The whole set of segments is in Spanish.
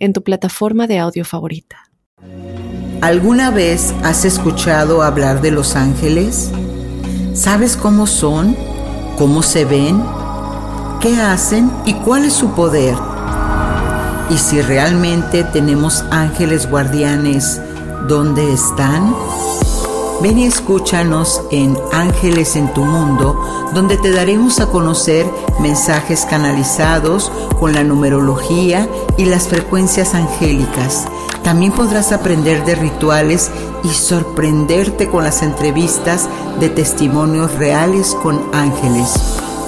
en tu plataforma de audio favorita. ¿Alguna vez has escuchado hablar de los ángeles? ¿Sabes cómo son? ¿Cómo se ven? ¿Qué hacen? ¿Y cuál es su poder? ¿Y si realmente tenemos ángeles guardianes, dónde están? Ven y escúchanos en Ángeles en tu Mundo, donde te daremos a conocer mensajes canalizados con la numerología y las frecuencias angélicas. También podrás aprender de rituales y sorprenderte con las entrevistas de testimonios reales con ángeles.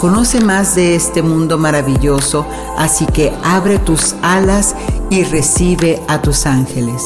Conoce más de este mundo maravilloso, así que abre tus alas y recibe a tus ángeles.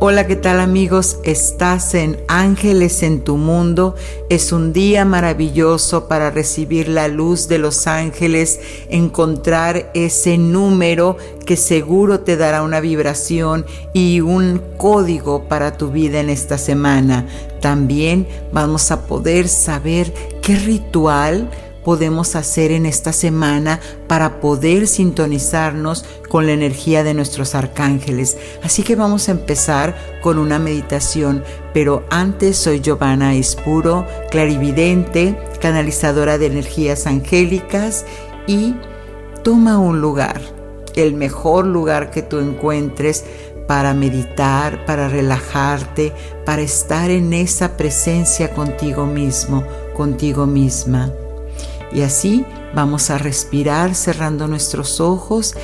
Hola, ¿qué tal amigos? Estás en Ángeles en tu mundo. Es un día maravilloso para recibir la luz de los ángeles, encontrar ese número que seguro te dará una vibración y un código para tu vida en esta semana. También vamos a poder saber qué ritual podemos hacer en esta semana para poder sintonizarnos con la energía de nuestros arcángeles. Así que vamos a empezar con una meditación, pero antes soy Giovanna Espuro, clarividente, canalizadora de energías angélicas y toma un lugar, el mejor lugar que tú encuentres para meditar, para relajarte, para estar en esa presencia contigo mismo, contigo misma. Y así vamos a respirar cerrando nuestros ojos.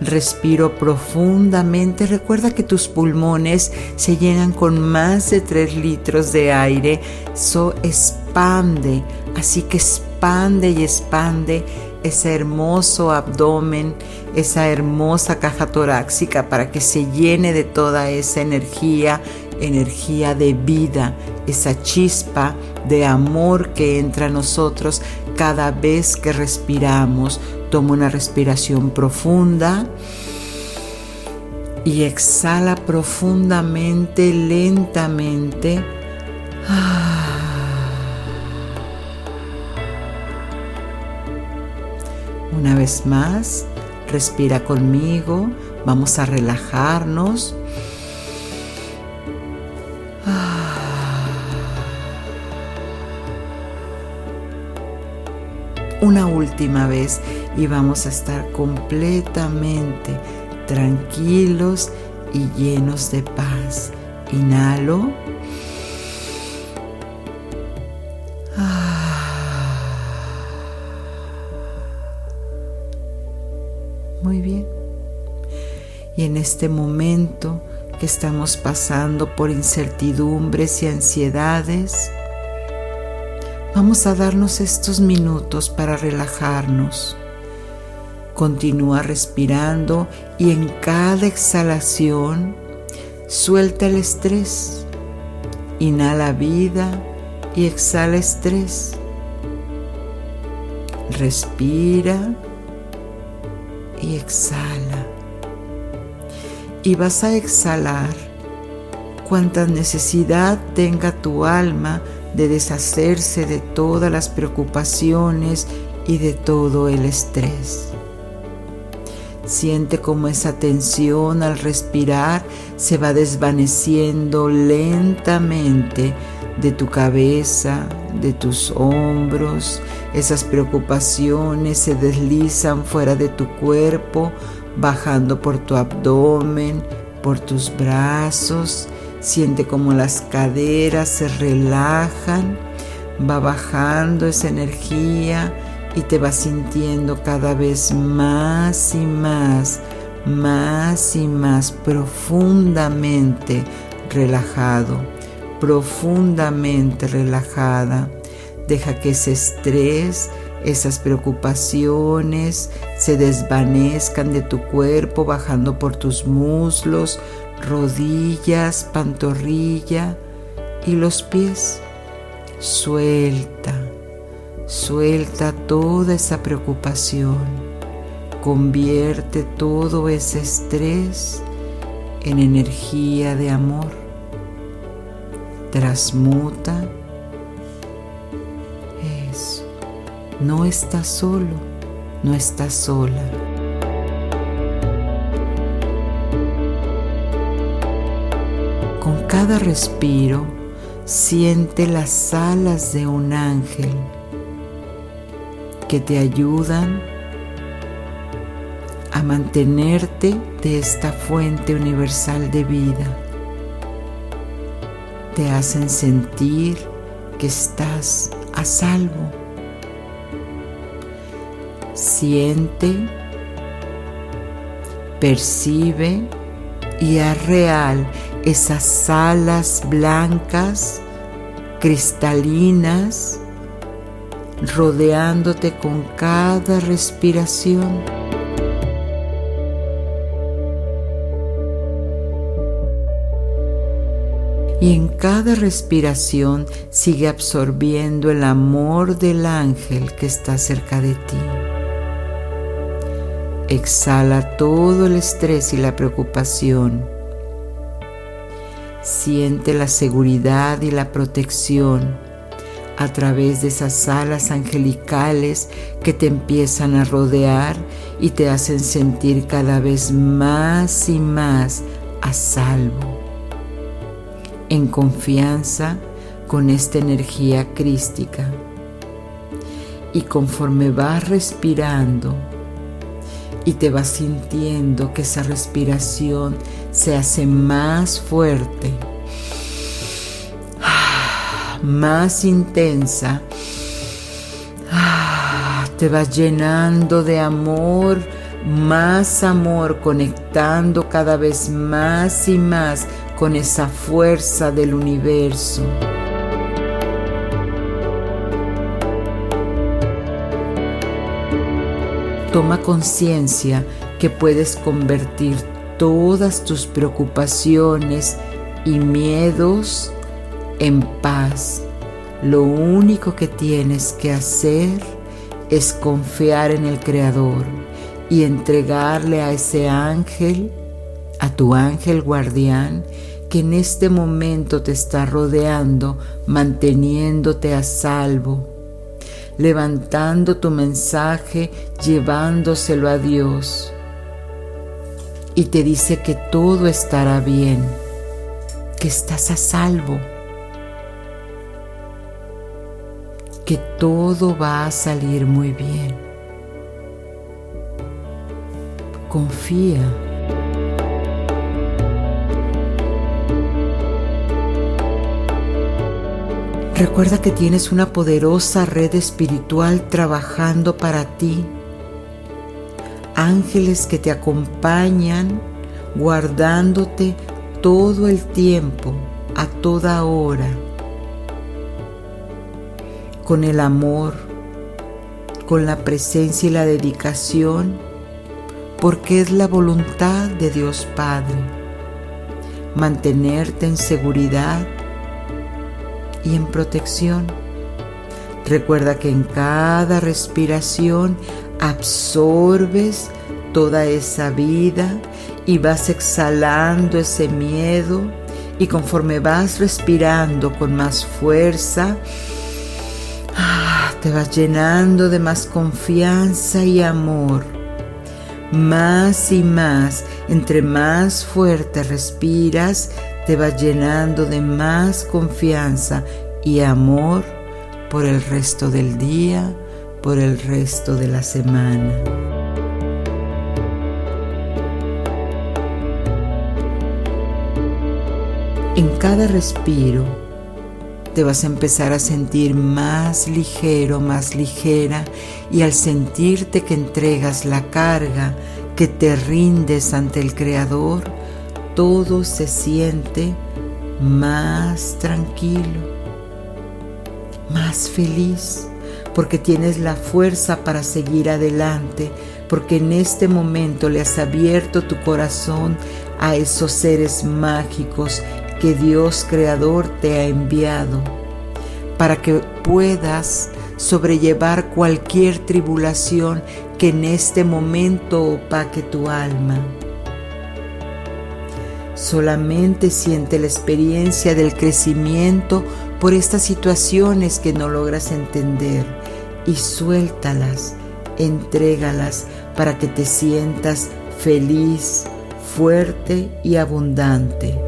Respiro profundamente. Recuerda que tus pulmones se llenan con más de 3 litros de aire. Eso expande. Así que expande y expande ese hermoso abdomen, esa hermosa caja torácica para que se llene de toda esa energía, energía de vida, esa chispa de amor que entra a nosotros cada vez que respiramos. Toma una respiración profunda y exhala profundamente, lentamente. Una vez más, respira conmigo, vamos a relajarnos. Una última vez y vamos a estar completamente tranquilos y llenos de paz. Inhalo. Muy bien. Y en este momento que estamos pasando por incertidumbres y ansiedades, Vamos a darnos estos minutos para relajarnos. Continúa respirando y en cada exhalación suelta el estrés. Inhala vida y exhala estrés. Respira y exhala. Y vas a exhalar cuanta necesidad tenga tu alma de deshacerse de todas las preocupaciones y de todo el estrés. Siente como esa tensión al respirar se va desvaneciendo lentamente de tu cabeza, de tus hombros. Esas preocupaciones se deslizan fuera de tu cuerpo, bajando por tu abdomen, por tus brazos Siente como las caderas se relajan, va bajando esa energía y te vas sintiendo cada vez más y más, más y más profundamente relajado, profundamente relajada. Deja que ese estrés esas preocupaciones se desvanezcan de tu cuerpo bajando por tus muslos, rodillas, pantorrilla y los pies. Suelta, suelta toda esa preocupación. Convierte todo ese estrés en energía de amor. Transmuta eso. No estás solo, no estás sola. Cada respiro, siente las alas de un ángel que te ayudan a mantenerte de esta fuente universal de vida. Te hacen sentir que estás a salvo. Siente, percibe y haz real esas alas blancas, cristalinas, rodeándote con cada respiración. y en cada respiración sigue absorbiendo el amor del ángel que está cerca de ti. Exhala todo el estrés y la preocupación. Siente la seguridad y la protección a través de esas alas angelicales que te empiezan a rodear y te hacen sentir cada vez más y más a salvo en confianza con esta energía crística. Y conforme vas respirando y te vas sintiendo que esa respiración se hace más fuerte, más intensa, te vas llenando de amor, más amor, conectando cada vez más y más con esa fuerza del universo. Toma conciencia que puedes convertir todas tus preocupaciones y miedos en paz. Lo único que tienes que hacer es confiar en el Creador y entregarle a ese ángel, a tu ángel guardián, que en este momento te está rodeando, manteniéndote a salvo, levantando tu mensaje, llevándoselo a Dios. Y te dice que todo estará bien, que estás a salvo, que todo va a salir muy bien. Confía. Recuerda que tienes una poderosa red espiritual trabajando para ti. Ángeles que te acompañan guardándote todo el tiempo, a toda hora, con el amor, con la presencia y la dedicación, porque es la voluntad de Dios Padre mantenerte en seguridad y en protección. Recuerda que en cada respiración absorbes toda esa vida y vas exhalando ese miedo y conforme vas respirando con más fuerza, ah, te vas llenando de más confianza y amor. Más y más, entre más fuerte respiras, te va llenando de más confianza y amor por el resto del día, por el resto de la semana. En cada respiro te vas a empezar a sentir más ligero, más ligera y al sentirte que entregas la carga, que te rindes ante el Creador, todo se siente más tranquilo, más feliz, porque tienes la fuerza para seguir adelante, porque en este momento le has abierto tu corazón a esos seres mágicos que Dios Creador te ha enviado, para que puedas sobrellevar cualquier tribulación que en este momento opaque tu alma. Solamente siente la experiencia del crecimiento por estas situaciones que no logras entender y suéltalas, entrégalas para que te sientas feliz, fuerte y abundante.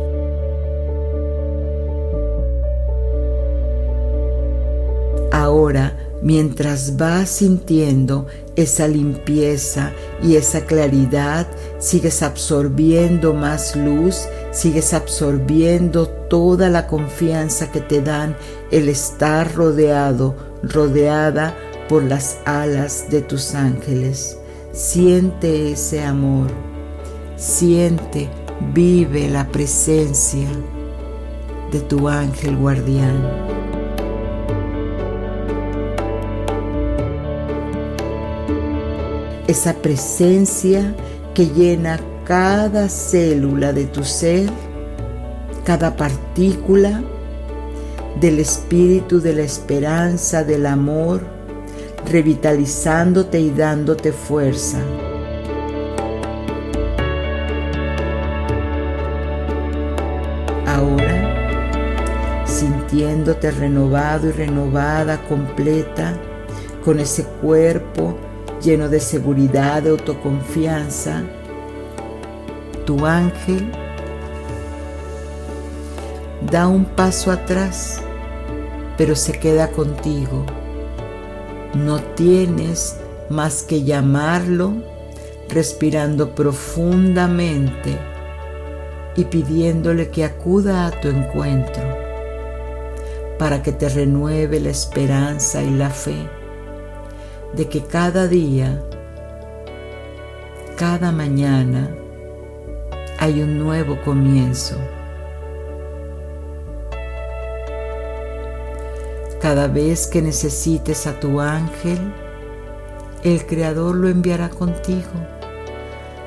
Ahora, mientras vas sintiendo esa limpieza y esa claridad, sigues absorbiendo más luz, sigues absorbiendo toda la confianza que te dan el estar rodeado, rodeada por las alas de tus ángeles. Siente ese amor, siente, vive la presencia de tu ángel guardián. esa presencia que llena cada célula de tu ser, cada partícula del espíritu de la esperanza, del amor, revitalizándote y dándote fuerza. Ahora, sintiéndote renovado y renovada, completa, con ese cuerpo lleno de seguridad, de autoconfianza, tu ángel da un paso atrás, pero se queda contigo. No tienes más que llamarlo respirando profundamente y pidiéndole que acuda a tu encuentro para que te renueve la esperanza y la fe de que cada día, cada mañana, hay un nuevo comienzo. Cada vez que necesites a tu ángel, el Creador lo enviará contigo.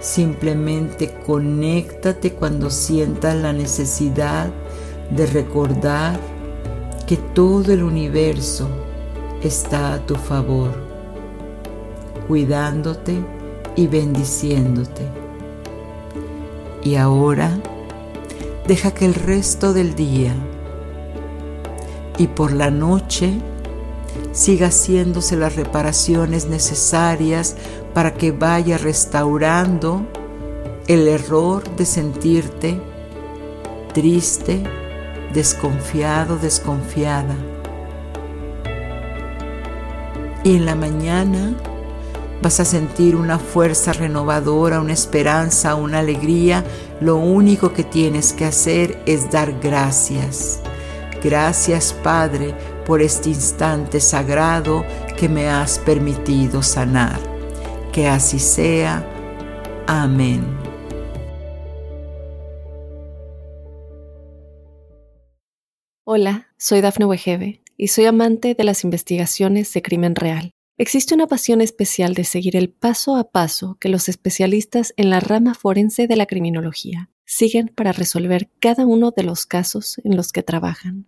Simplemente conéctate cuando sientas la necesidad de recordar que todo el universo está a tu favor cuidándote y bendiciéndote. Y ahora deja que el resto del día y por la noche siga haciéndose las reparaciones necesarias para que vaya restaurando el error de sentirte triste, desconfiado, desconfiada. Y en la mañana Vas a sentir una fuerza renovadora, una esperanza, una alegría. Lo único que tienes que hacer es dar gracias. Gracias Padre por este instante sagrado que me has permitido sanar. Que así sea. Amén. Hola, soy Dafne Wegebe y soy amante de las investigaciones de crimen real. Existe una pasión especial de seguir el paso a paso que los especialistas en la rama forense de la criminología siguen para resolver cada uno de los casos en los que trabajan.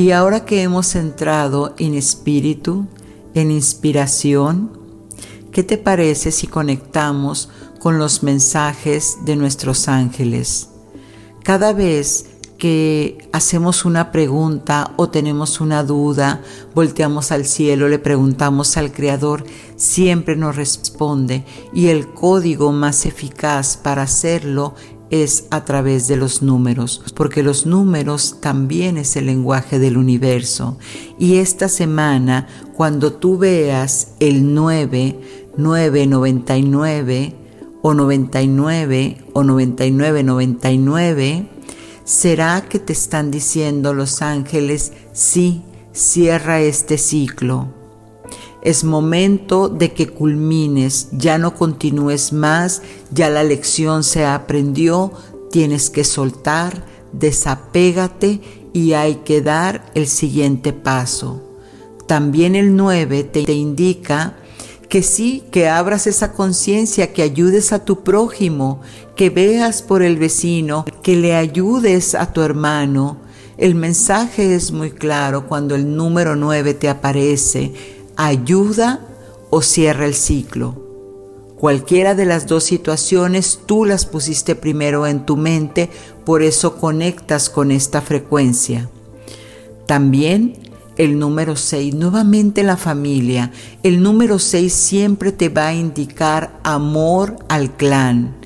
Y ahora que hemos entrado en espíritu, en inspiración, ¿qué te parece si conectamos con los mensajes de nuestros ángeles? Cada vez que hacemos una pregunta o tenemos una duda, volteamos al cielo, le preguntamos al Creador, siempre nos responde y el código más eficaz para hacerlo es a través de los números, porque los números también es el lenguaje del universo. Y esta semana, cuando tú veas el 9, 999 o 99 o 99, 99, será que te están diciendo los ángeles, sí, cierra este ciclo. Es momento de que culmines, ya no continúes más, ya la lección se aprendió, tienes que soltar, desapégate y hay que dar el siguiente paso. También el 9 te indica que sí, que abras esa conciencia, que ayudes a tu prójimo, que veas por el vecino, que le ayudes a tu hermano. El mensaje es muy claro cuando el número 9 te aparece, ayuda o cierra el ciclo. Cualquiera de las dos situaciones tú las pusiste primero en tu mente, por eso conectas con esta frecuencia. También el número 6, nuevamente la familia. El número 6 siempre te va a indicar amor al clan.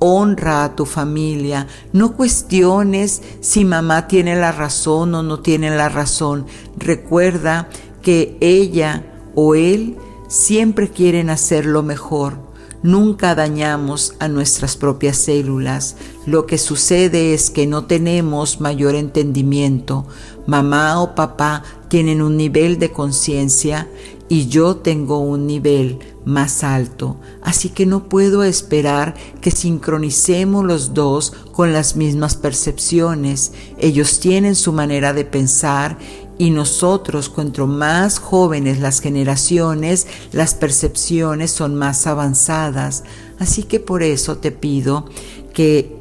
Honra a tu familia. No cuestiones si mamá tiene la razón o no tiene la razón. Recuerda que ella o él siempre quieren hacer lo mejor. Nunca dañamos a nuestras propias células. Lo que sucede es que no tenemos mayor entendimiento. Mamá o papá tienen un nivel de conciencia y yo tengo un nivel más alto. Así que no puedo esperar que sincronicemos los dos con las mismas percepciones. Ellos tienen su manera de pensar y nosotros, cuanto más jóvenes las generaciones, las percepciones son más avanzadas. Así que por eso te pido que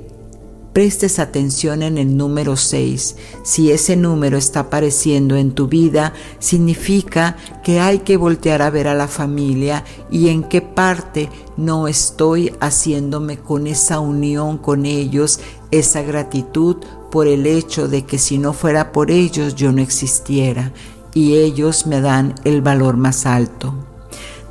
prestes atención en el número 6. Si ese número está apareciendo en tu vida, significa que hay que voltear a ver a la familia y en qué parte no estoy haciéndome con esa unión con ellos, esa gratitud por el hecho de que si no fuera por ellos yo no existiera y ellos me dan el valor más alto.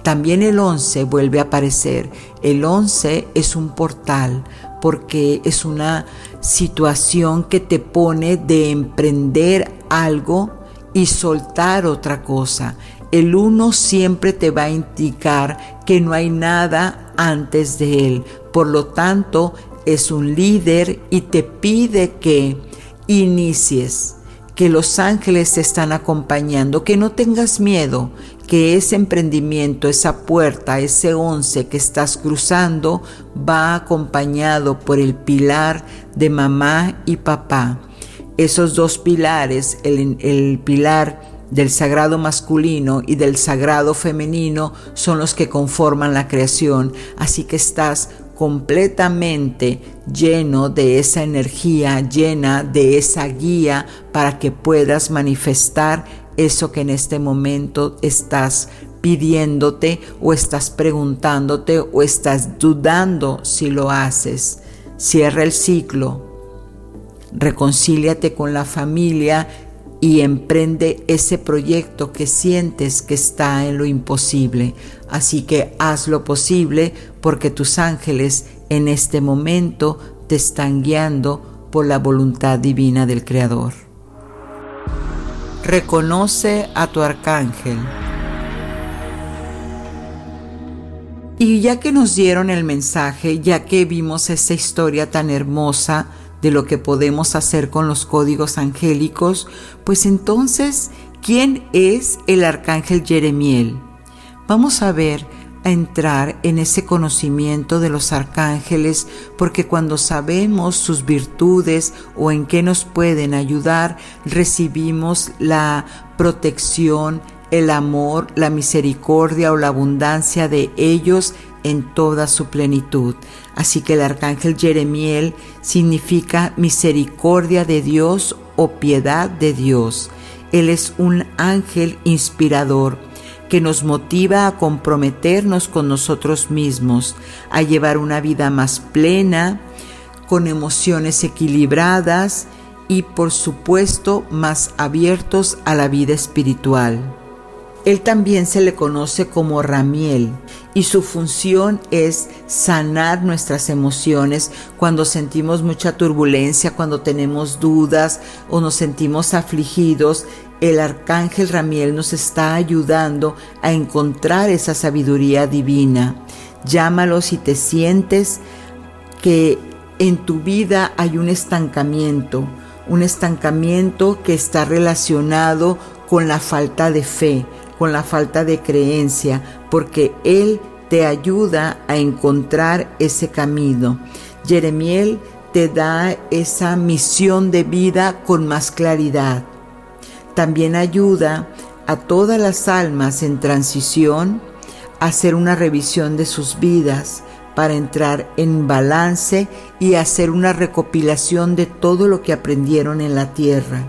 También el 11 vuelve a aparecer. El 11 es un portal porque es una situación que te pone de emprender algo y soltar otra cosa. El 1 siempre te va a indicar que no hay nada antes de él. Por lo tanto, es un líder y te pide que inicies, que los ángeles te están acompañando, que no tengas miedo, que ese emprendimiento, esa puerta, ese once que estás cruzando va acompañado por el pilar de mamá y papá. Esos dos pilares, el, el pilar del sagrado masculino y del sagrado femenino son los que conforman la creación, así que estás completamente lleno de esa energía, llena de esa guía para que puedas manifestar eso que en este momento estás pidiéndote o estás preguntándote o estás dudando si lo haces. Cierra el ciclo, reconcíliate con la familia y emprende ese proyecto que sientes que está en lo imposible. Así que haz lo posible porque tus ángeles en este momento te están guiando por la voluntad divina del Creador. Reconoce a tu arcángel. Y ya que nos dieron el mensaje, ya que vimos esta historia tan hermosa, de lo que podemos hacer con los códigos angélicos, pues entonces, ¿quién es el arcángel Jeremiel? Vamos a ver entrar en ese conocimiento de los arcángeles porque cuando sabemos sus virtudes o en qué nos pueden ayudar, recibimos la protección, el amor, la misericordia o la abundancia de ellos en toda su plenitud. Así que el arcángel Jeremiel significa misericordia de Dios o piedad de Dios. Él es un ángel inspirador que nos motiva a comprometernos con nosotros mismos, a llevar una vida más plena, con emociones equilibradas y por supuesto más abiertos a la vida espiritual. Él también se le conoce como Ramiel y su función es sanar nuestras emociones cuando sentimos mucha turbulencia, cuando tenemos dudas o nos sentimos afligidos. El arcángel Ramiel nos está ayudando a encontrar esa sabiduría divina. Llámalo si te sientes que en tu vida hay un estancamiento, un estancamiento que está relacionado con la falta de fe, con la falta de creencia, porque Él te ayuda a encontrar ese camino. Jeremiel te da esa misión de vida con más claridad. También ayuda a todas las almas en transición a hacer una revisión de sus vidas, para entrar en balance y hacer una recopilación de todo lo que aprendieron en la tierra.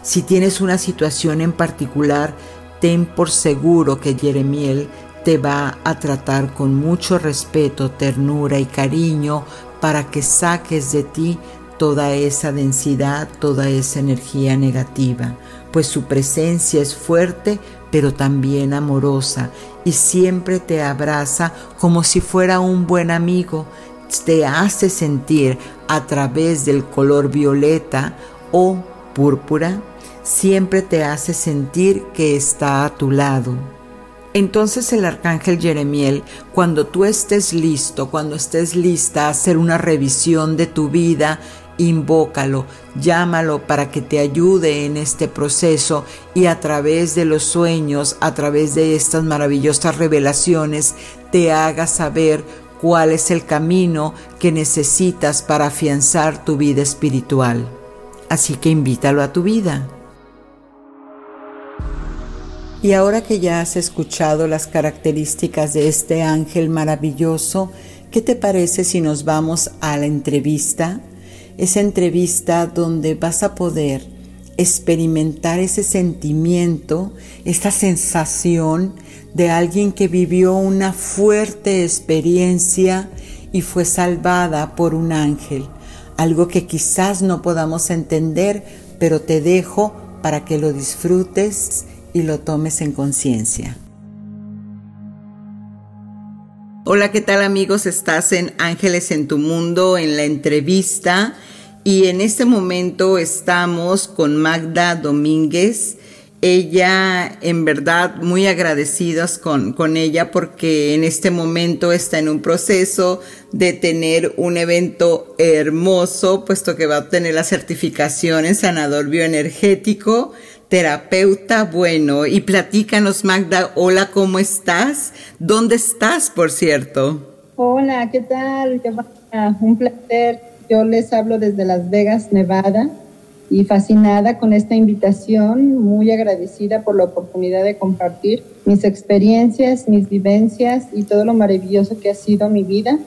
Si tienes una situación en particular, ten por seguro que Jeremiel te va a tratar con mucho respeto, ternura y cariño para que saques de ti toda esa densidad, toda esa energía negativa, pues su presencia es fuerte pero también amorosa y siempre te abraza como si fuera un buen amigo, te hace sentir a través del color violeta o púrpura, siempre te hace sentir que está a tu lado. Entonces el arcángel Jeremiel, cuando tú estés listo, cuando estés lista a hacer una revisión de tu vida, invócalo, llámalo para que te ayude en este proceso y a través de los sueños, a través de estas maravillosas revelaciones, te haga saber cuál es el camino que necesitas para afianzar tu vida espiritual. Así que invítalo a tu vida. Y ahora que ya has escuchado las características de este ángel maravilloso, ¿qué te parece si nos vamos a la entrevista? Esa entrevista donde vas a poder experimentar ese sentimiento, esa sensación de alguien que vivió una fuerte experiencia y fue salvada por un ángel. Algo que quizás no podamos entender, pero te dejo para que lo disfrutes y lo tomes en conciencia. Hola, ¿qué tal amigos? Estás en Ángeles en tu Mundo en la entrevista y en este momento estamos con Magda Domínguez. Ella, en verdad, muy agradecidas con, con ella porque en este momento está en un proceso de tener un evento hermoso, puesto que va a obtener la certificación en sanador bioenergético terapeuta bueno. Y platícanos, Magda, hola, ¿cómo estás? ¿Dónde estás, por cierto? Hola, ¿qué tal? Un placer. Yo les hablo desde Las Vegas, Nevada, y fascinada con esta invitación, muy agradecida por la oportunidad de compartir mis experiencias, mis vivencias y todo lo maravilloso que ha sido mi vida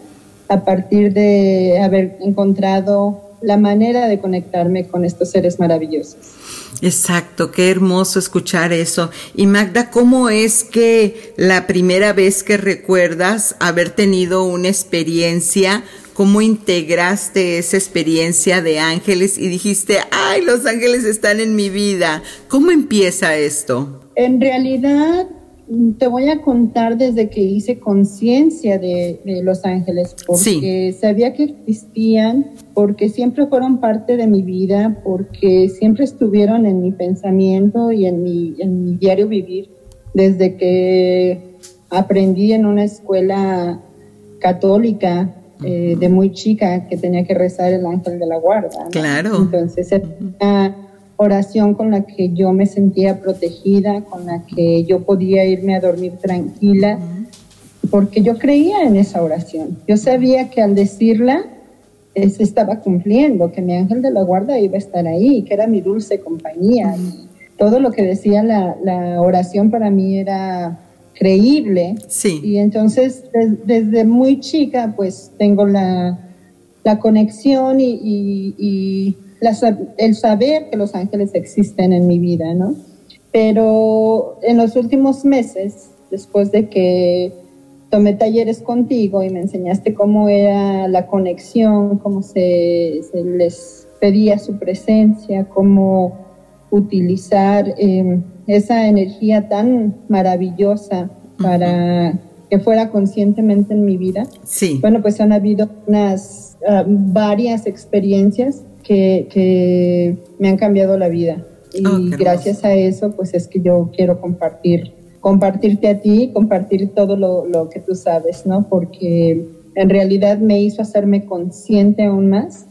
a partir de haber encontrado la manera de conectarme con estos seres maravillosos. Exacto, qué hermoso escuchar eso. Y Magda, ¿cómo es que la primera vez que recuerdas haber tenido una experiencia, cómo integraste esa experiencia de ángeles y dijiste, ay, los ángeles están en mi vida? ¿Cómo empieza esto? En realidad, te voy a contar desde que hice conciencia de, Los Ángeles, porque sabía que existían, porque siempre fueron parte de mi vida, porque siempre estuvieron en mi pensamiento y en mi, en mi diario vivir, desde que aprendí en una escuela católica eh, de muy chica que tenía que rezar el ángel de la guarda. Claro. Entonces, oración con la que yo me sentía protegida, con la que yo podía irme a dormir tranquila, porque yo creía en esa oración. Yo sabía que al decirla se estaba cumpliendo, que mi ángel de la guarda iba a estar ahí, que era mi dulce compañía. Y todo lo que decía la, la, oración para mí era creíble. Sí. Y entonces desde muy chica pues tengo la, la conexión y, y el saber que los ángeles existen en mi vida, ¿no? Pero en los últimos meses, después de que tomé talleres contigo y me enseñaste cómo era la conexión, cómo se, les pedía su presencia, cómo utilizar em, esa energía tan maravillosa para que fuera conscientemente en mi vida. Sí. Bueno, pues han habido unas ah, varias experiencias que, que, me han cambiado la vida. Y oh, gracias a eso, pues es que yo quiero compartir, compartirte a ti, compartir todo lo, lo que tú sabes, ¿no? Porque en realidad me hizo hacerme consciente aún más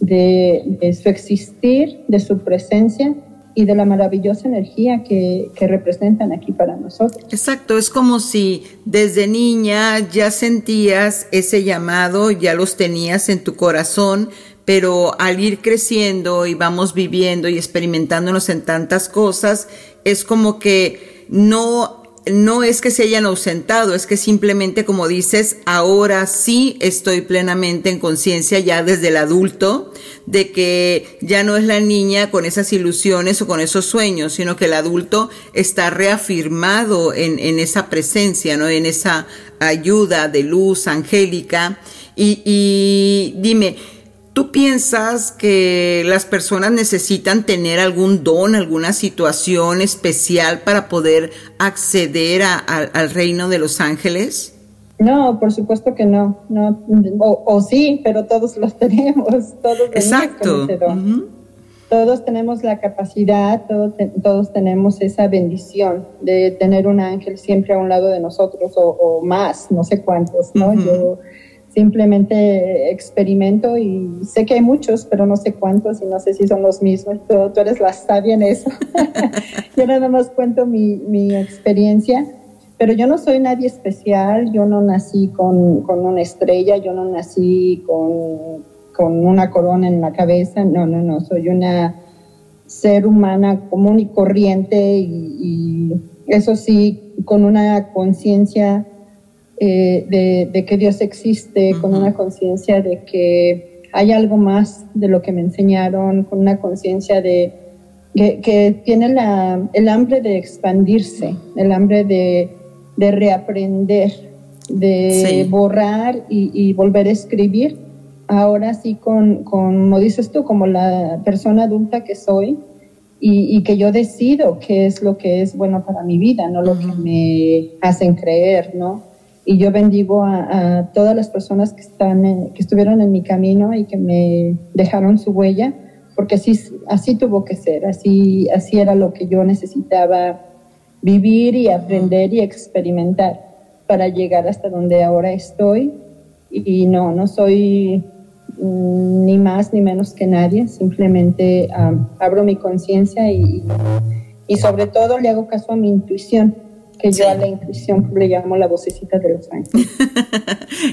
de, de, su existir, de su presencia y de la maravillosa energía que, que, representan aquí para nosotros. Exacto, es como si desde niña ya sentías ese llamado, ya los tenías en tu corazón, pero al ir creciendo y vamos viviendo y experimentándonos en tantas cosas, es como que no no es que se hayan ausentado, es que simplemente, como dices, ahora sí estoy plenamente en conciencia ya desde el adulto de que ya no es la niña con esas ilusiones o con esos sueños, sino que el adulto está reafirmado en, en esa presencia, ¿no? En esa ayuda de luz angélica. Y, y dime, ¿Tú piensas que las personas necesitan tener algún don, alguna situación especial para poder acceder al reino de los ángeles? No, por supuesto que no. no o, sí, pero todos los tenemos. Todos Exacto. Todos tenemos la capacidad, todos, todos, tenemos esa bendición de tener un ángel siempre a un lado de nosotros o, más, no sé cuántos, ¿no? Yo simplemente experimento y sé que hay muchos, pero no sé cuántos y no sé si son los mismos. Tú, eres la sabia en eso. yo nada más cuento mi, mi, experiencia, pero yo no soy nadie especial, yo no nací con, con una estrella, yo no nací con, con, una corona en la cabeza, no, no, no, soy una ser humana común y corriente y eso sí, con una conciencia eh, de, que Dios existe, con una conciencia de que hay algo más de lo que me enseñaron, con una conciencia de que, tiene la, el hambre de expandirse, el hambre de, reaprender, de borrar y, volver a escribir. Ahora sí, con, como dices tú, como la persona adulta que soy, y, que yo decido qué es lo que es bueno para mi vida, no lo que me hacen creer, ¿no? Y yo bendigo a, todas las personas que, están que estuvieron en mi camino y que me dejaron su huella, porque así, así tuvo que ser, así, así era lo que yo necesitaba vivir y aprender y experimentar para llegar hasta donde ahora estoy. Y no, no soy mm, ni más ni menos que nadie, simplemente abro mi conciencia y, y sobre todo le hago caso a mi intuición que yo a la intuición le llamo la vocecita de los ángeles.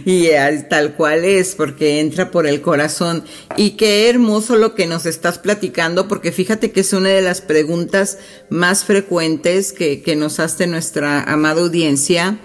y tal cual es, porque entra por el corazón. Y qué hermoso lo que nos estás platicando, porque fíjate que es una de las preguntas más frecuentes que, que nos hace nuestra amada audiencia,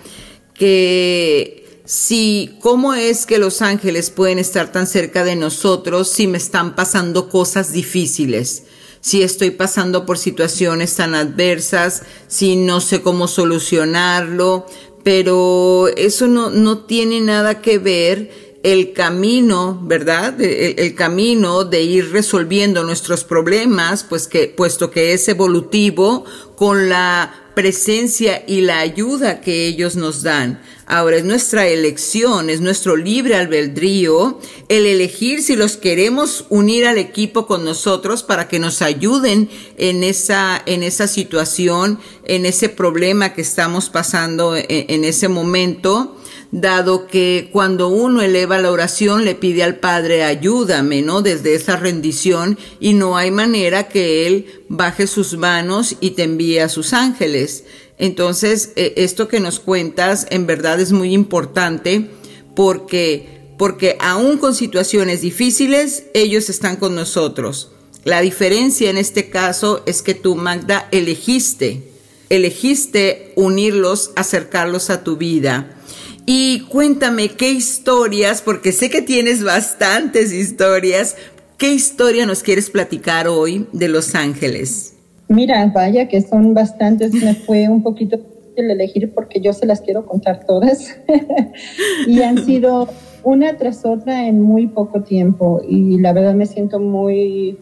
que si, ¿cómo es que los ángeles pueden estar tan cerca de nosotros si me están pasando cosas difíciles? Si estoy pasando por situaciones tan adversas, si no sé cómo solucionarlo, pero eso no, no tiene nada que ver el camino, ¿verdad? El, camino de ir resolviendo nuestros problemas, pues que, puesto que es evolutivo, con la presencia y la ayuda que ellos nos dan. Ahora es nuestra elección, es nuestro libre albedrío el elegir si los queremos unir al equipo con nosotros para que nos ayuden en esa, en esa situación, en ese problema que estamos pasando en, en ese momento dado que cuando uno eleva la oración le pide al Padre ayúdame, ¿no? Desde esa rendición y no hay manera que Él baje sus manos y te envíe a sus ángeles. Entonces, eh, esto que nos cuentas en verdad es muy importante porque, porque aún con situaciones difíciles, ellos están con nosotros. La diferencia en este caso es que tú, Magda, elegiste, elegiste unirlos, acercarlos a tu vida. Y cuéntame qué historias, porque sé que tienes bastantes historias, ¿qué historia nos quieres platicar hoy de Los Ángeles? Mira, vaya que son bastantes, me fue un poquito difícil elegir porque yo se las quiero contar todas. Y han sido una tras otra en muy poco tiempo. Y la verdad me siento muy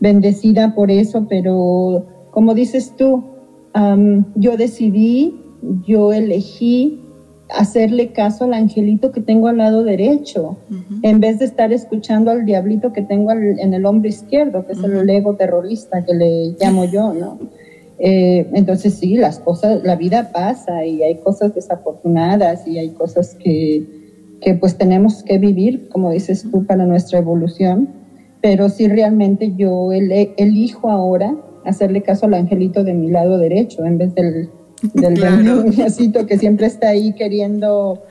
bendecida por eso, pero como dices tú, yo decidí, yo elegí hacerle caso al angelito que tengo al lado derecho, en vez de estar escuchando al diablito que tengo en el hombro izquierdo, que es el ego terrorista que le llamo yo, ¿no? Eh, entonces sí, las cosas, la vida pasa y hay cosas desafortunadas y hay cosas que, que pues tenemos que vivir, como dices tú, para nuestra evolución, pero sí realmente yo elijo ahora hacerle caso al angelito de mi lado derecho en vez del del claro. que siempre está ahí queriendo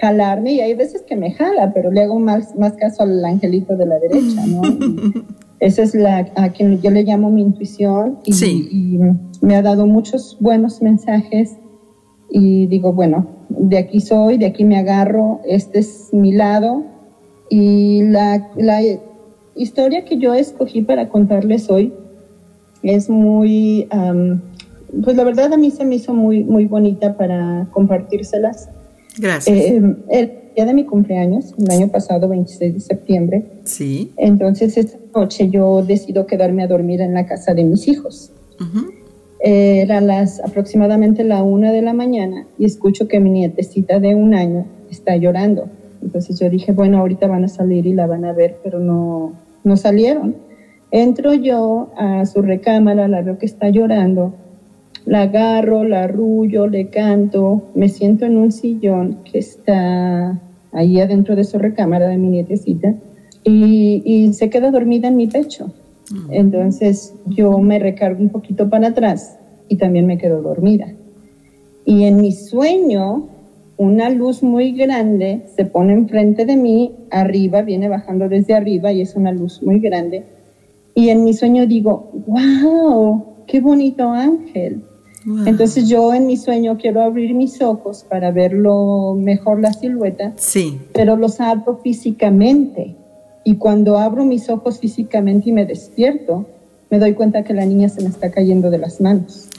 jalarme y hay veces que me jala, pero le hago más, más caso al angelito de la derecha, ¿no? esa es la a quien yo le llamo mi intuición y, me ha dado muchos buenos mensajes y digo, bueno, de aquí soy, de aquí me agarro, este es mi lado y la, la historia que yo escogí para contarles hoy es muy pues la verdad a mí se me hizo muy, muy bonita para compartírselas. Gracias. Eh, el día de mi cumpleaños, el año pasado, 26 de septiembre. Sí. Entonces, esta noche yo decido quedarme a dormir en la casa de mis hijos. era las aproximadamente la una de la mañana y escucho que mi nietecita de un año está llorando. Entonces yo dije, bueno, ahorita van a salir y la van a ver, pero no, no salieron. Entro yo a su recámara, la veo que está llorando la agarro, la arrullo, le canto, me siento en un sillón que está ahí adentro de su recámara de mi nietecita y, se queda dormida en mi pecho. Entonces yo me recargo un poquito para atrás y también me quedo dormida. Y en mi sueño, una luz muy grande se pone enfrente de mí, arriba, viene bajando desde arriba y es una luz muy grande. Y en mi sueño digo, wow, qué bonito ángel. Entonces yo en mi sueño quiero abrir mis ojos para verlo mejor la silueta, sí. pero los abro físicamente. Y cuando abro mis ojos físicamente y me despierto, me doy cuenta que la niña se me está cayendo de las manos.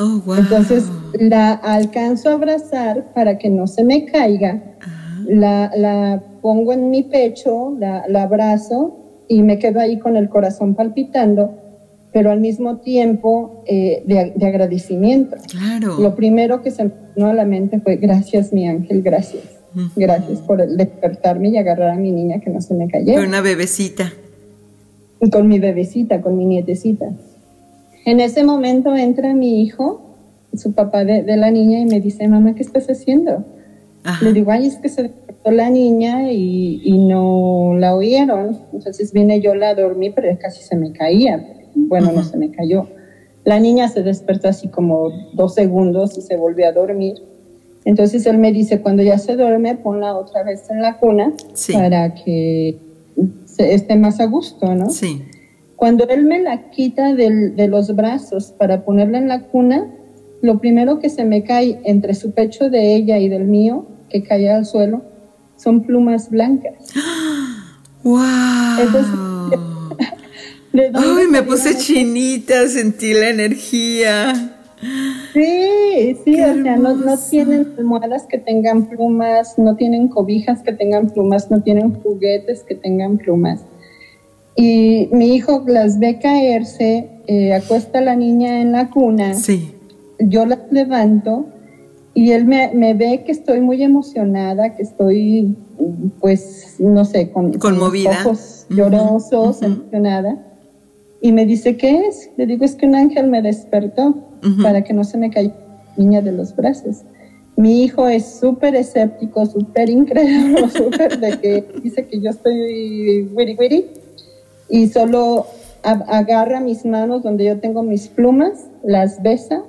Oh, wow. Entonces la alcanzo a abrazar para que no se me caiga, la, la, pongo en mi pecho, la, la abrazo y me quedo ahí con el corazón palpitando pero al mismo tiempo eh, de, agradecimiento. Claro. Lo primero que se me vino a la mente fue, gracias mi ángel, gracias. Gracias por despertarme y agarrar a mi niña que no se me cayera. Con una bebecita. Y con mi bebecita, con mi nietecita. En ese momento entra mi hijo, su papá de, la niña, y me dice, mamá, ¿qué estás haciendo? Le digo, ay, es que se despertó la niña y, y no la oyeron. Entonces vine yo, la dormí, pero casi se me caía bueno, no se me cayó. La niña se despertó así como dos segundos y se volvió a dormir. Entonces él me dice, cuando ya se duerme, ponla otra vez en la cuna para que se esté más a gusto, ¿no? Sí. Cuando él me la quita de los brazos para ponerla en la cuna, lo primero que se me cae entre su pecho de ella y del mío, que cae al suelo, son plumas blancas. ¡Wow! Entonces, Ay, me puse chinita, sentí la energía. Sí, sí, o sea, no, no, tienen almohadas que tengan plumas, no tienen cobijas que tengan plumas, no tienen juguetes que tengan plumas. Y mi hijo las ve caerse, eh, acuesta a la niña en la cuna. Sí. Yo las levanto y él me, me, ve que estoy muy emocionada, que estoy, pues, no sé, con, Conmovida. ojos llorosos, emocionada. Y me dice, ¿qué es? Le digo, es que un ángel me despertó para que no se me caiga niña de los brazos. Mi hijo es súper escéptico, súper incrédulo, súper de que dice que yo estoy wiri wiri y solo agarra mis manos donde yo tengo mis plumas, las besa,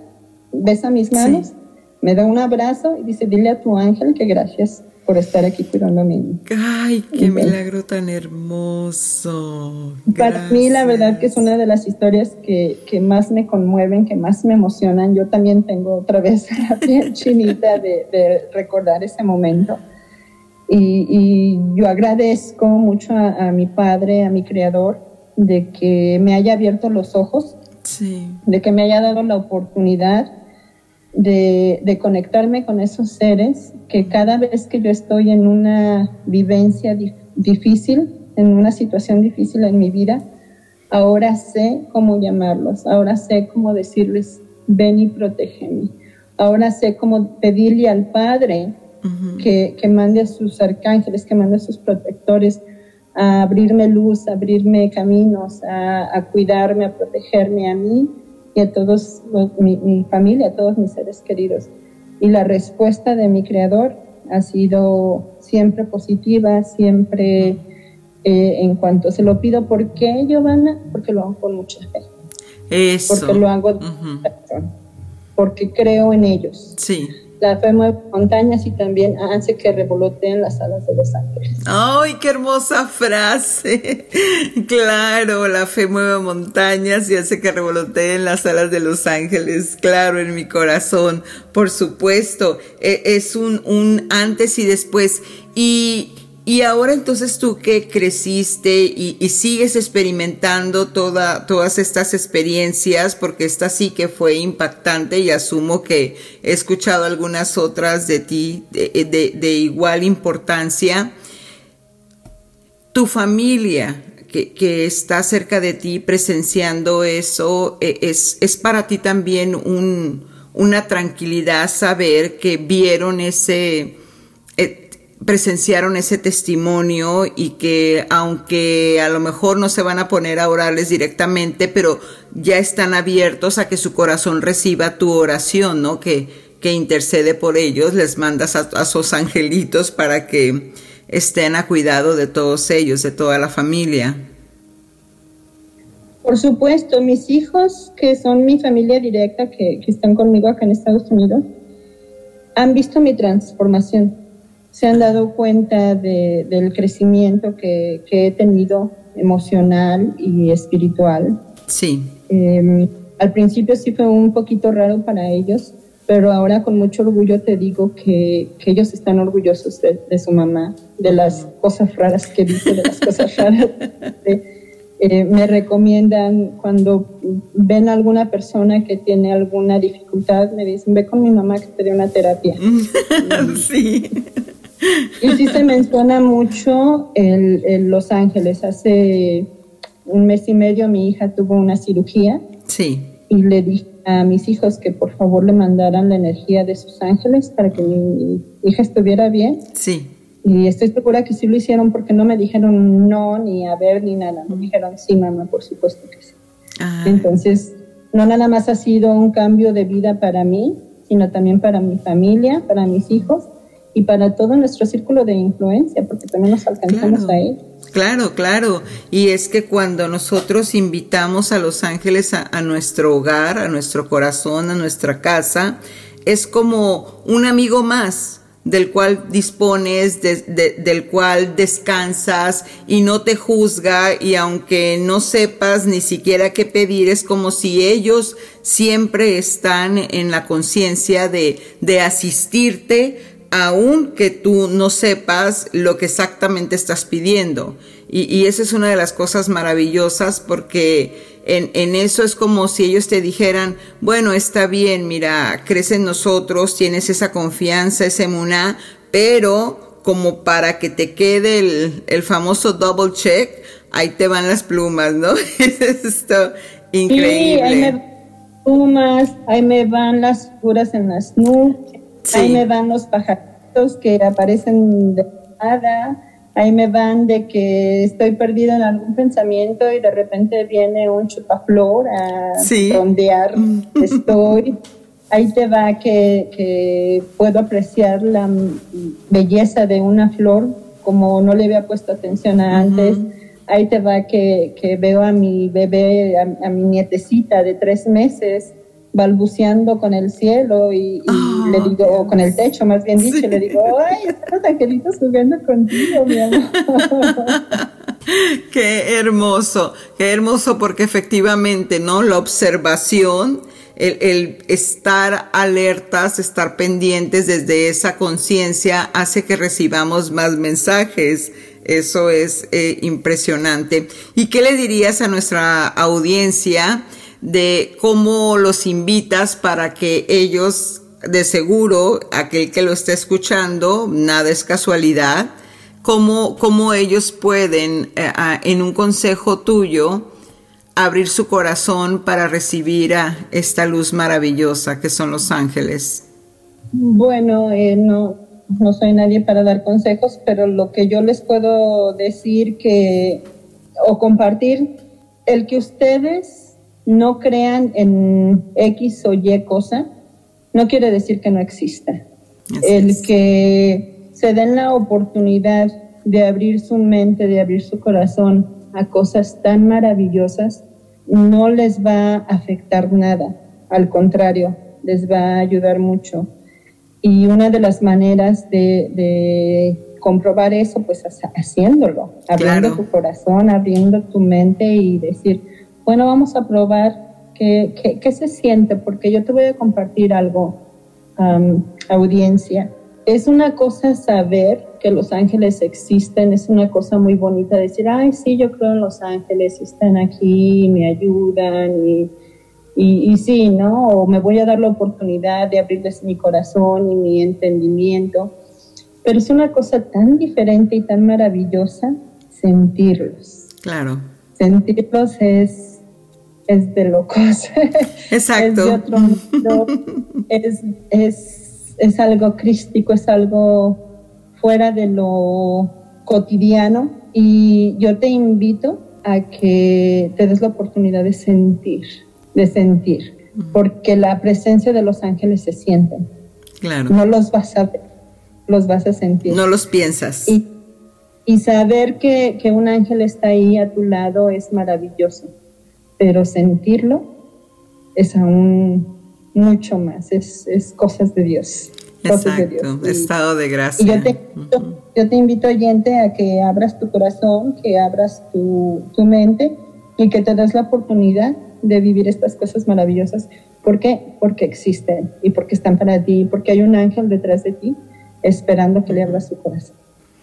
besa mis manos, me da un abrazo y dice, dile a tu ángel que gracias por estar aquí cuidando a mí. Ay, qué milagro tan hermoso. Para mí la verdad que es una de las historias que, que, más me conmueven, que más me emocionan. Yo también tengo otra vez la piel chinita de, de recordar ese momento. Y, y yo agradezco mucho a, a, mi padre, a mi creador, de que me haya abierto los ojos, sí. de que me haya dado la oportunidad de, de, conectarme con esos seres que cada vez que yo estoy en una vivencia difícil, en una situación difícil en mi vida, ahora sé cómo llamarlos, ahora sé cómo decirles, ven y protégeme. Ahora sé cómo pedirle al Padre que, que, mande a sus arcángeles, que mande a sus protectores a abrirme luz, a abrirme caminos, a, cuidarme, a protegerme a mí y a todos, mi, mi, familia, a todos mis seres queridos. Y la respuesta de mi creador ha sido siempre positiva, siempre eh, en cuanto se lo pido. ¿Por qué, Giovanna? Porque lo hago con mucha fe. Eso. Porque lo hago porque creo en ellos. Sí. La fe mueve montañas y también hace que revoloteen las alas de los ángeles. ¡Ay, qué hermosa frase! claro, la fe mueve montañas y hace que revoloteen las alas de los ángeles. Claro, en mi corazón, por supuesto. E, es un, un antes y después. Y y ahora entonces tú que creciste y, sigues experimentando toda, todas estas experiencias, porque esta sí que fue impactante y asumo que he escuchado algunas otras de ti de, igual importancia, tu familia que, está cerca de ti presenciando eso, e, es, es para ti también un, una tranquilidad saber que vieron ese presenciaron ese testimonio y que aunque a lo mejor no se van a poner a orarles directamente, pero ya están abiertos a que su corazón reciba tu oración, ¿no? Que, que intercede por ellos, les mandas a, sus angelitos para que estén a cuidado de todos ellos, de toda la familia. Por supuesto, mis hijos, que son mi familia directa, que, que están conmigo acá en Estados Unidos, han visto mi transformación se han dado cuenta del crecimiento que, he tenido emocional y espiritual. Sí. Em, al principio sí fue un poquito raro para ellos, pero ahora con mucho orgullo te digo que, ellos están orgullosos de, su mamá, de las cosas raras que dice, de las cosas raras. Eh, me recomiendan cuando ven a alguna persona que tiene alguna dificultad, me dicen, ve con mi mamá que te dé una terapia. sí. Y sí se menciona mucho el, Los Ángeles. Hace un mes y medio mi hija tuvo una cirugía. Sí. Y le dije a mis hijos que por favor le mandaran la energía de sus ángeles para que mi hija estuviera bien. Sí. Y estoy segura que sí lo hicieron porque no me dijeron no, ni a ver, ni nada. Me dijeron sí, mamá, por supuesto que sí. Ah. Entonces, no nada más ha sido un cambio de vida para mí, sino también para mi familia, para mis hijos y para todo nuestro círculo de influencia, porque también nos alcanzamos claro, ahí. Claro, claro. Y es que cuando nosotros invitamos a los ángeles a, nuestro hogar, a nuestro corazón, a nuestra casa, es como un amigo más del cual dispones, del cual descansas y no te juzga y aunque no sepas ni siquiera qué pedir, es como si ellos siempre están en la conciencia de, de asistirte aun que tú no sepas lo que exactamente estás pidiendo. Y, esa es una de las cosas maravillosas porque en, en, eso es como si ellos te dijeran, bueno, está bien, mira, crece en nosotros, tienes esa confianza, ese emuná, pero como para que te quede el, el famoso double check, ahí te van las plumas, ¿no? es esto increíble. ahí me plumas, ahí me van las curas en las nubes Ahí me van los pajaritos que aparecen de nada. Ahí me van de que estoy perdido en algún pensamiento y de repente viene un chupaflor a sí. rondear. Estoy. Ahí te va que, que puedo apreciar la belleza de una flor como no le había puesto atención a antes. Ahí te va que, que, veo a mi bebé, a mi nietecita de tres meses, balbuceando con el cielo y, le ah, digo, con el techo más bien dicho, le digo, ay, están los angelitos subiendo contigo, mi amor. qué hermoso, qué hermoso porque efectivamente, ¿no? La observación, el, el estar alertas, estar pendientes desde esa conciencia hace que recibamos más mensajes. Eso es eh, impresionante. ¿Y qué le dirías a nuestra audiencia? De cómo los invitas para que ellos, de seguro, aquel que lo esté escuchando, nada es casualidad, cómo, cómo ellos pueden, eh, en un consejo tuyo, abrir su corazón para recibir a esta luz maravillosa que son los ángeles? Bueno, eh, no, no soy nadie para dar consejos, pero lo que yo les puedo decir que o compartir, el que ustedes no crean en X o Y cosa, no quiere decir que no exista. el que se den la oportunidad de abrir su mente, de abrir su corazón a cosas tan maravillosas, no les va a afectar nada. Al contrario, les va a ayudar mucho. Y una de las maneras de, comprobar eso, pues haciéndolo, abriendo tu corazón, abriendo tu mente y decir, bueno, vamos a probar qué, qué, se siente, porque yo te voy a compartir algo, audiencia. Es una cosa saber que los ángeles existen, es una cosa muy bonita decir, ay, sí, yo creo en los ángeles, están aquí, me ayudan y, y, sí, ¿no? O me voy a dar la oportunidad de abrirles mi corazón y mi entendimiento. Pero es una cosa tan diferente y tan maravillosa sentirlos. Claro. Sentirlos es, es de locos. Exacto. es de otro mundo. es, es, es algo crístico, es algo fuera de lo cotidiano y yo te invito a que te des la oportunidad de sentir, de sentir, porque la presencia de los ángeles se siente. Claro. No los vas a ver, los vas a sentir. No los piensas. Y, y saber que, que un ángel está ahí a tu lado es maravilloso, pero sentirlo es aún mucho más, es, es cosas de Dios. Exacto, estado de gracia. Y yo te, yo te invito, oyente, a que abras tu corazón, que abras tu, tu mente y que te des la oportunidad de vivir estas cosas maravillosas. ¿Por qué? Porque existen y porque están para ti, porque hay un ángel detrás de ti esperando que le abras su corazón.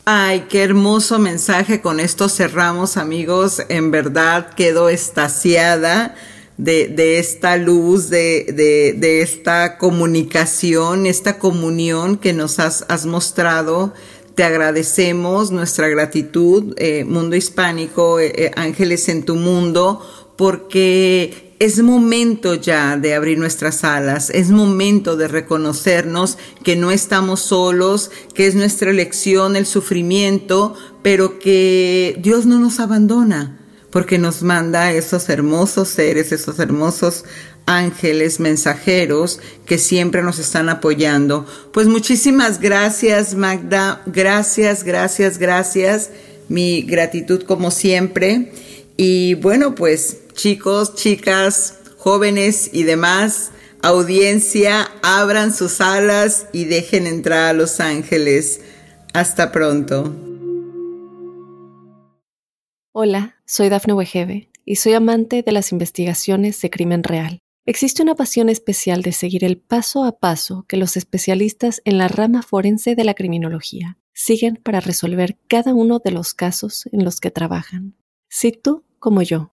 Ay, qué hermoso mensaje. Con esto cerramos, amigos. En verdad quedo estasiada de, esta luz, de, de, esta comunicación, esta comunión que nos has, has mostrado. Te agradecemos nuestra gratitud, eh, Mundo Hispánico, eh, eh, Ángeles en tu Mundo, porque es momento ya de abrir nuestras alas, es momento de reconocernos que no estamos solos, que es nuestra elección el sufrimiento, pero que Dios no nos abandona porque nos manda esos hermosos seres, esos hermosos ángeles mensajeros que siempre nos están apoyando. Pues muchísimas gracias Magda, gracias, gracias, gracias. Mi gratitud como siempre. Y bueno, pues chicos, chicas, jóvenes y demás, audiencia, abran sus alas y dejen entrar a los ángeles. Hasta pronto. Hola, soy Dafne Wegebe y soy amante de las investigaciones de crimen real. Existe una pasión especial de seguir el paso a paso que los especialistas en la rama forense de la criminología siguen para resolver cada uno de los casos en los que trabajan. Si tú, como yo,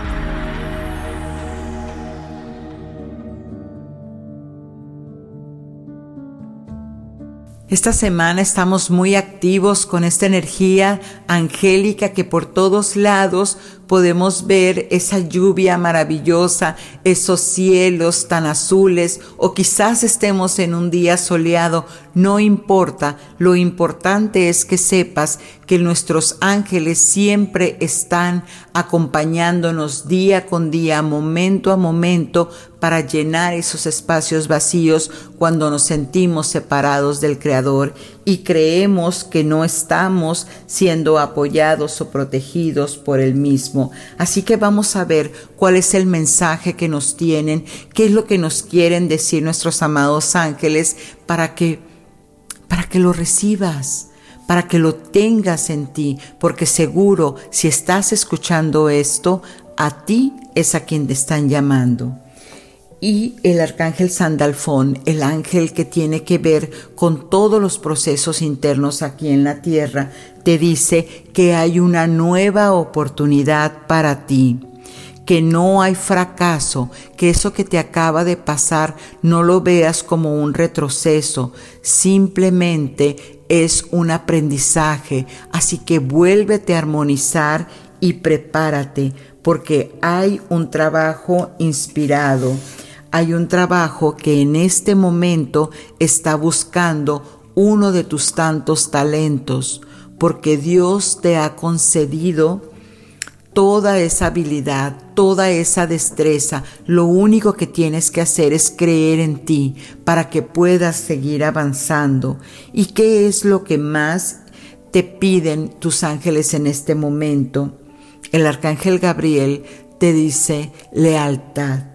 Esta semana estamos muy activos con esta energía angélica que por todos lados podemos ver esa lluvia maravillosa, esos cielos tan azules o quizás estemos en un día soleado, no importa, lo importante es que sepas que nuestros ángeles siempre están acompañándonos día con día, momento a momento, para llenar esos espacios vacíos cuando nos sentimos separados del Creador y creemos que no estamos siendo apoyados o protegidos por el mismo. Así que vamos a ver cuál es el mensaje que nos tienen, qué es lo que nos quieren decir nuestros amados ángeles para que para que lo recibas para que lo tengas en ti, porque seguro si estás escuchando esto, a ti es a quien te están llamando. Y el arcángel Sandalfón, el ángel que tiene que ver con todos los procesos internos aquí en la tierra, te dice que hay una nueva oportunidad para ti que no hay fracaso, que eso que te acaba de pasar no lo veas como un retroceso, simplemente es un aprendizaje. Así que vuélvete a armonizar y prepárate, porque hay un trabajo inspirado, hay un trabajo que en este momento está buscando uno de tus tantos talentos, porque Dios te ha concedido toda esa habilidad, toda esa destreza. Lo único que tienes que hacer es creer en ti para que puedas seguir avanzando. ¿Y qué es lo que más te piden tus ángeles en este momento? El arcángel Gabriel te dice lealtad.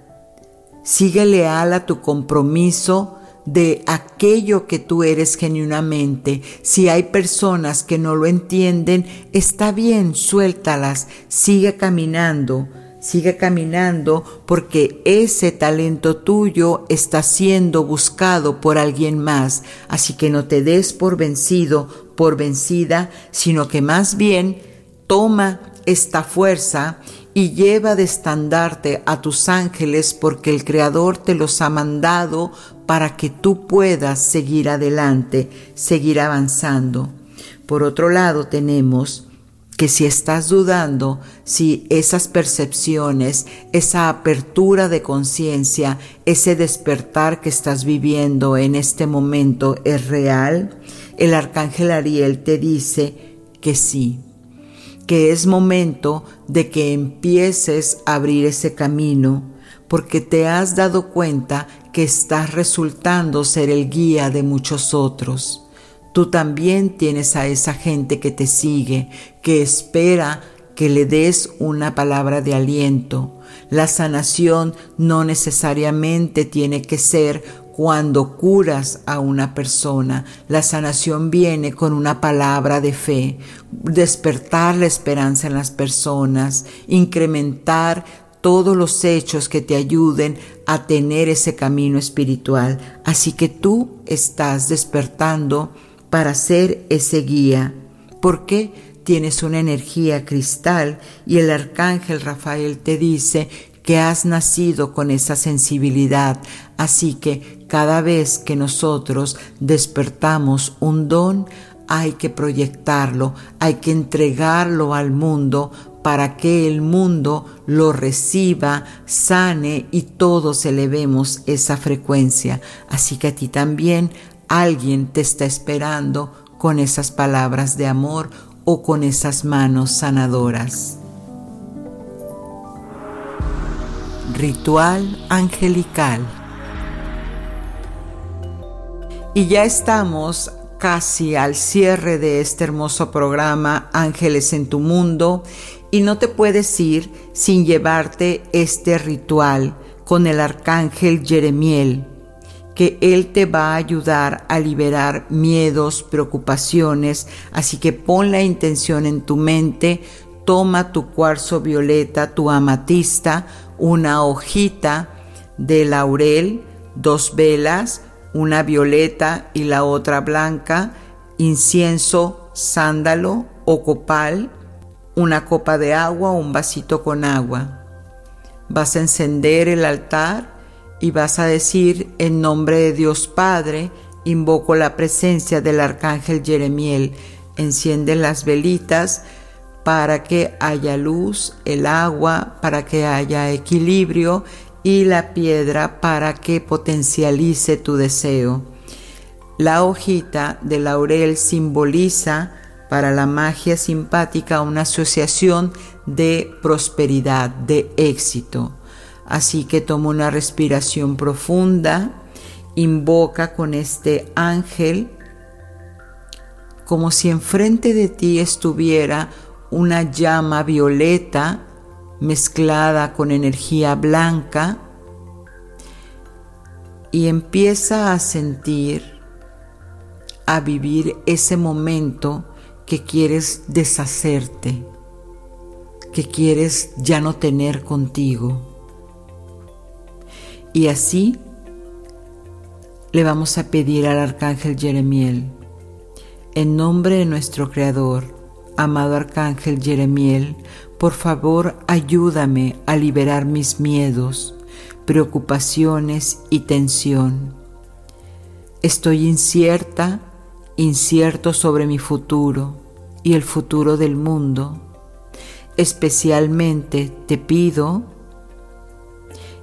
Sigue leal a tu compromiso de aquello que tú eres genuinamente. Si hay personas que no lo entienden, está bien, suéltalas, sigue caminando, sigue caminando porque ese talento tuyo está siendo buscado por alguien más. Así que no te des por vencido, por vencida, sino que más bien toma esta fuerza y lleva de estandarte a tus ángeles porque el Creador te los ha mandado para que tú puedas seguir adelante, seguir avanzando. Por otro lado, tenemos que si estás dudando si esas percepciones, esa apertura de conciencia, ese despertar que estás viviendo en este momento es real, el arcángel Ariel te dice que sí, que es momento de que empieces a abrir ese camino, porque te has dado cuenta que estás resultando ser el guía de muchos otros. Tú también tienes a esa gente que te sigue, que espera que le des una palabra de aliento. La sanación no necesariamente tiene que ser cuando curas a una persona. La sanación viene con una palabra de fe, despertar la esperanza en las personas, incrementar todos los hechos que te ayuden a tener ese camino espiritual. Así que tú estás despertando para ser ese guía. porque Tienes una energía cristal y el arcángel Rafael te dice que has nacido con esa sensibilidad. Así que cada vez que nosotros despertamos un don, hay que proyectarlo, hay que entregarlo al mundo para que el mundo lo reciba, sane y todos elevemos esa frecuencia. Así que a ti también alguien te está esperando con esas palabras de amor o con esas manos sanadoras. Ritual angelical. Y ya estamos casi al cierre de este hermoso programa Ángeles en tu Mundo y no te puedes ir sin llevarte este ritual con el arcángel Jeremiel, que él te va a ayudar a liberar miedos, preocupaciones, así que pon la intención en tu mente, toma tu cuarzo violeta, tu amatista, una hojita de laurel, dos velas, una violeta y la otra blanca, incienso, sándalo o copal, una copa de agua o un vasito con agua. Vas a encender el altar y vas a decir en nombre de Dios Padre, invoco la presencia del arcángel Jeremiel, enciende las velitas para que haya luz, el agua para que haya equilibrio y la piedra para que potencialice tu deseo. La hojita de laurel simboliza para la magia simpática una asociación de prosperidad, de éxito. Así que toma una respiración profunda, invoca con este ángel como si enfrente de ti estuviera una llama violeta mezclada con energía blanca y empieza a sentir, a vivir ese momento que quieres deshacerte, que quieres ya no tener contigo. Y así le vamos a pedir al arcángel Jeremiel, en nombre de nuestro Creador, amado arcángel Jeremiel, por favor ayúdame a liberar mis miedos, preocupaciones y tensión. Estoy incierta, incierto sobre mi futuro y el futuro del mundo. Especialmente te pido,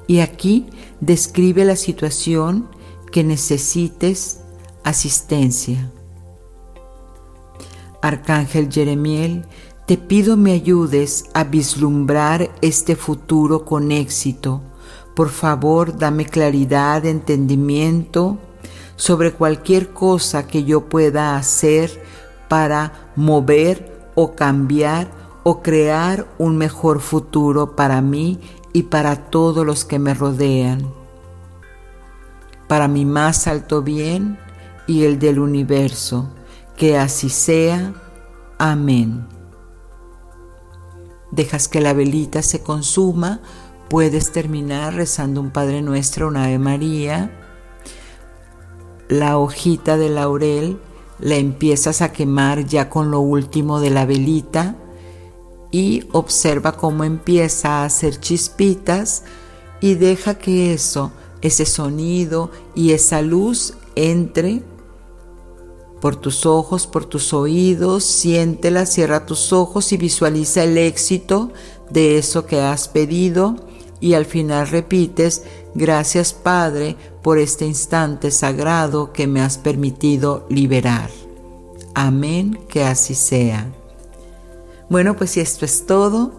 y aquí describe la situación que necesites asistencia. Arcángel Jeremiel, te pido me ayudes a vislumbrar este futuro con éxito. Por favor, dame claridad, entendimiento sobre cualquier cosa que yo pueda hacer para mover o cambiar o crear un mejor futuro para mí y para todos los que me rodean para mi más alto bien y el del universo. Que así sea. Amén. Dejas que la velita se consuma, puedes terminar rezando un Padre Nuestro, una Ave María. La hojita de laurel la empiezas a quemar ya con lo último de la velita y observa cómo empieza a hacer chispitas y deja que eso ese sonido y esa luz entre por tus ojos, por tus oídos, siéntela, cierra tus ojos y visualiza el éxito de eso que has pedido y al final repites, gracias Padre por este instante sagrado que me has permitido liberar. Amén, que así sea. Bueno, pues esto es todo,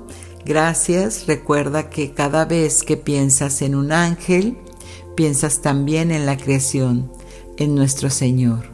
gracias. Recuerda que cada vez que piensas en un ángel, piensas también en la creación, en nuestro Señor.